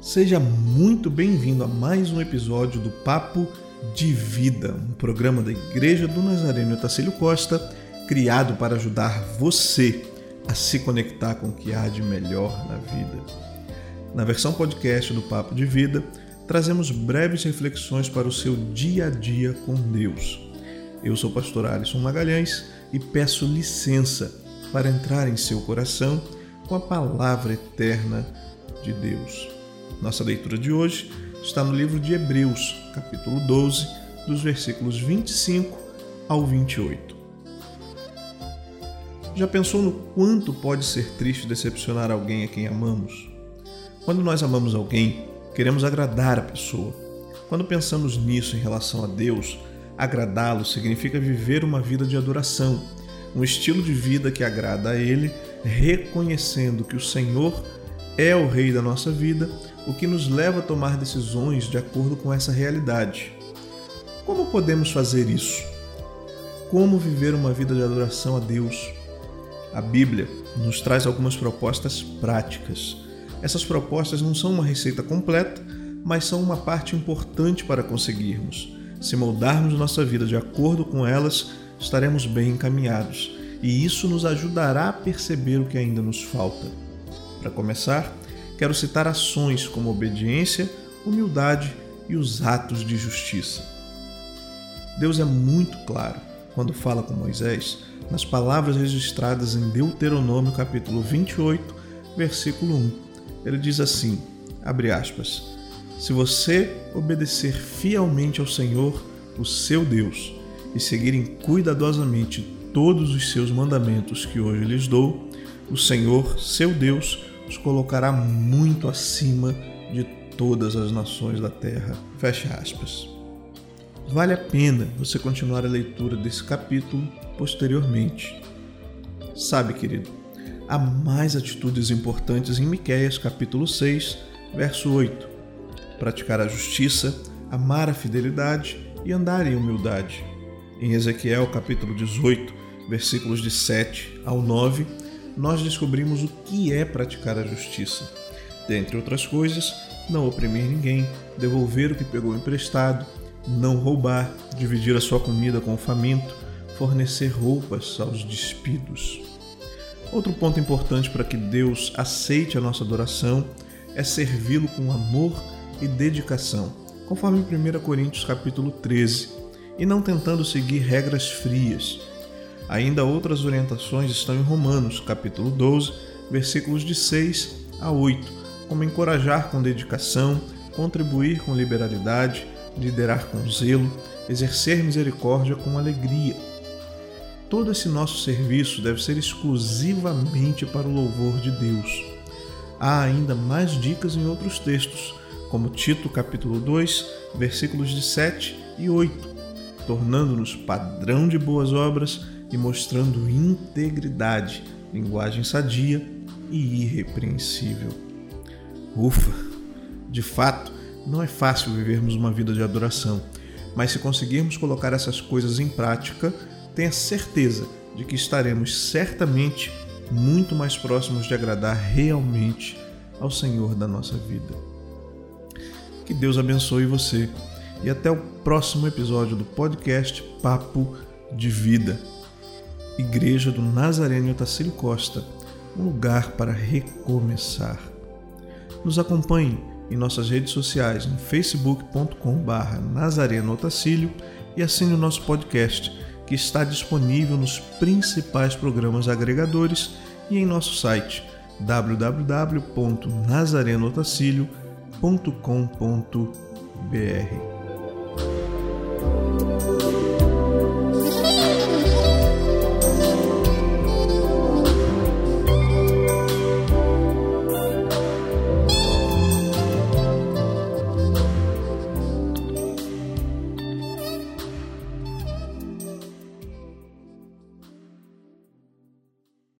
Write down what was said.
Seja muito bem-vindo a mais um episódio do Papo de Vida, um programa da Igreja do Nazareno Otacílio Costa, criado para ajudar você a se conectar com o que há de melhor na vida. Na versão podcast do Papo de Vida, trazemos breves reflexões para o seu dia a dia com Deus. Eu sou o pastor Alisson Magalhães e peço licença para entrar em seu coração com a palavra eterna de Deus. Nossa leitura de hoje está no livro de Hebreus, capítulo 12, dos versículos 25 ao 28. Já pensou no quanto pode ser triste decepcionar alguém a quem amamos? Quando nós amamos alguém, queremos agradar a pessoa. Quando pensamos nisso em relação a Deus, agradá-lo significa viver uma vida de adoração, um estilo de vida que agrada a Ele, reconhecendo que o Senhor é o Rei da nossa vida, o que nos leva a tomar decisões de acordo com essa realidade. Como podemos fazer isso? Como viver uma vida de adoração a Deus? A Bíblia nos traz algumas propostas práticas. Essas propostas não são uma receita completa, mas são uma parte importante para conseguirmos. Se moldarmos nossa vida de acordo com elas, estaremos bem encaminhados, e isso nos ajudará a perceber o que ainda nos falta. Para começar, quero citar ações como obediência, humildade e os atos de justiça. Deus é muito claro quando fala com Moisés nas palavras registradas em Deuteronômio capítulo 28, versículo 1. Ele diz assim: abre aspas: Se você obedecer fielmente ao Senhor, o seu Deus, e seguirem cuidadosamente todos os seus mandamentos que hoje lhes dou, o Senhor, seu Deus, os colocará muito acima de todas as nações da terra. Fecha aspas. Vale a pena você continuar a leitura desse capítulo posteriormente. Sabe, querido, há mais atitudes importantes em Miqueias capítulo 6, verso 8. Praticar a justiça, amar a fidelidade e andar em humildade. Em Ezequiel capítulo 18, versículos de 7 ao 9, nós descobrimos o que é praticar a justiça. Dentre outras coisas, não oprimir ninguém, devolver o que pegou emprestado, não roubar, dividir a sua comida com o faminto, fornecer roupas aos despidos. Outro ponto importante para que Deus aceite a nossa adoração é servi-lo com amor e dedicação, conforme 1 Coríntios capítulo 13, e não tentando seguir regras frias, Ainda outras orientações estão em Romanos, capítulo 12, versículos de 6 a 8, como encorajar com dedicação, contribuir com liberalidade, liderar com zelo, exercer misericórdia com alegria. Todo esse nosso serviço deve ser exclusivamente para o louvor de Deus. Há ainda mais dicas em outros textos, como Tito capítulo 2, versículos de 7 e 8, tornando-nos padrão de boas obras e mostrando integridade, linguagem sadia e irrepreensível. Ufa! De fato, não é fácil vivermos uma vida de adoração, mas se conseguirmos colocar essas coisas em prática, tenha certeza de que estaremos certamente muito mais próximos de agradar realmente ao Senhor da nossa vida. Que Deus abençoe você e até o próximo episódio do podcast Papo de Vida. Igreja do Nazareno Otacílio Costa, um lugar para recomeçar. Nos acompanhe em nossas redes sociais no facebook.com.br Nazareno e assine o nosso podcast, que está disponível nos principais programas agregadores e em nosso site www.nazarenotacílio.com.br.